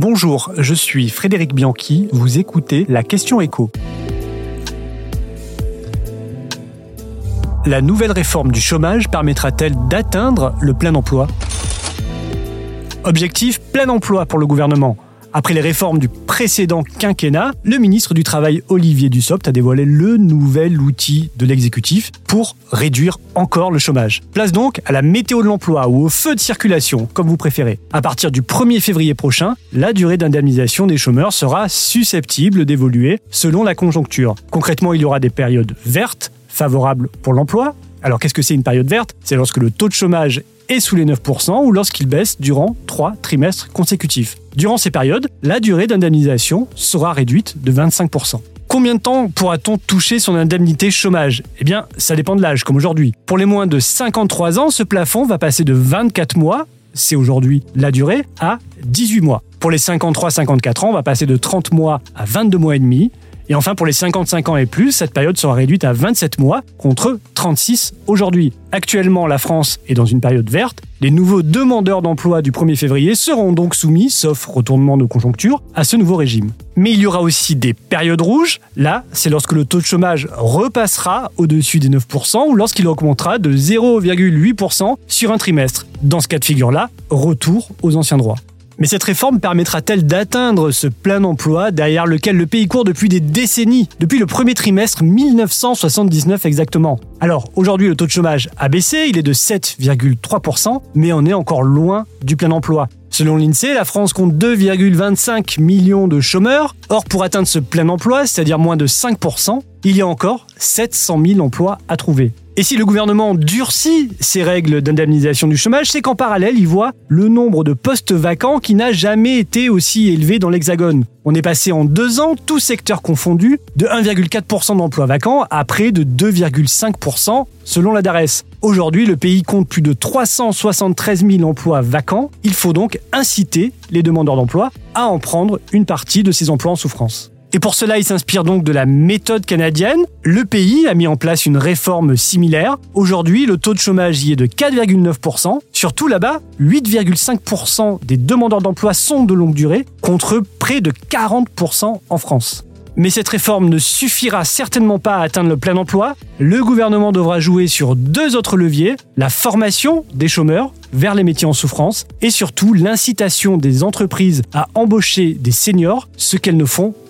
Bonjour, je suis Frédéric Bianchi, vous écoutez la question écho. La nouvelle réforme du chômage permettra-t-elle d'atteindre le plein emploi? Objectif plein emploi pour le gouvernement. Après les réformes du précédent quinquennat, le ministre du Travail Olivier Dussopt a dévoilé le nouvel outil de l'exécutif pour réduire encore le chômage. Place donc à la météo de l'emploi ou au feu de circulation, comme vous préférez. À partir du 1er février prochain, la durée d'indemnisation des chômeurs sera susceptible d'évoluer selon la conjoncture. Concrètement, il y aura des périodes vertes, favorables pour l'emploi. Alors qu'est-ce que c'est une période verte? C'est lorsque le taux de chômage est sous les 9% ou lorsqu'il baisse durant trois trimestres consécutifs. Durant ces périodes, la durée d'indemnisation sera réduite de 25%. Combien de temps pourra-t-on toucher son indemnité chômage? Eh bien, ça dépend de l'âge, comme aujourd'hui. Pour les moins de 53 ans, ce plafond va passer de 24 mois, c'est aujourd'hui la durée, à 18 mois. Pour les 53-54 ans, on va passer de 30 mois à 22 mois et demi. Et enfin, pour les 55 ans et plus, cette période sera réduite à 27 mois contre 36 aujourd'hui. Actuellement, la France est dans une période verte. Les nouveaux demandeurs d'emploi du 1er février seront donc soumis, sauf retournement de conjoncture, à ce nouveau régime. Mais il y aura aussi des périodes rouges. Là, c'est lorsque le taux de chômage repassera au-dessus des 9% ou lorsqu'il augmentera de 0,8% sur un trimestre. Dans ce cas de figure-là, retour aux anciens droits. Mais cette réforme permettra-t-elle d'atteindre ce plein emploi derrière lequel le pays court depuis des décennies, depuis le premier trimestre 1979 exactement? Alors aujourd'hui le taux de chômage a baissé, il est de 7,3%, mais on est encore loin du plein emploi. Selon l'INSEE, la France compte 2,25 millions de chômeurs. Or, pour atteindre ce plein emploi, c'est-à-dire moins de 5%, il y a encore 700 000 emplois à trouver. Et si le gouvernement durcit ses règles d'indemnisation du chômage, c'est qu'en parallèle, il voit le nombre de postes vacants qui n'a jamais été aussi élevé dans l'Hexagone. On est passé en deux ans, tous secteurs confondus, de 1,4% d'emplois vacants à près de 2,5% selon la DARES. Aujourd'hui, le pays compte plus de 373 000 emplois vacants. Il faut donc inciter les demandeurs d'emploi à en prendre une partie de ces emplois en souffrance. Et pour cela, il s'inspire donc de la méthode canadienne. Le pays a mis en place une réforme similaire. Aujourd'hui, le taux de chômage y est de 4,9%. Surtout là-bas, 8,5% des demandeurs d'emploi sont de longue durée, contre près de 40% en France. Mais cette réforme ne suffira certainement pas à atteindre le plein emploi. Le gouvernement devra jouer sur deux autres leviers, la formation des chômeurs vers les métiers en souffrance et surtout l'incitation des entreprises à embaucher des seniors, ce qu'elles ne font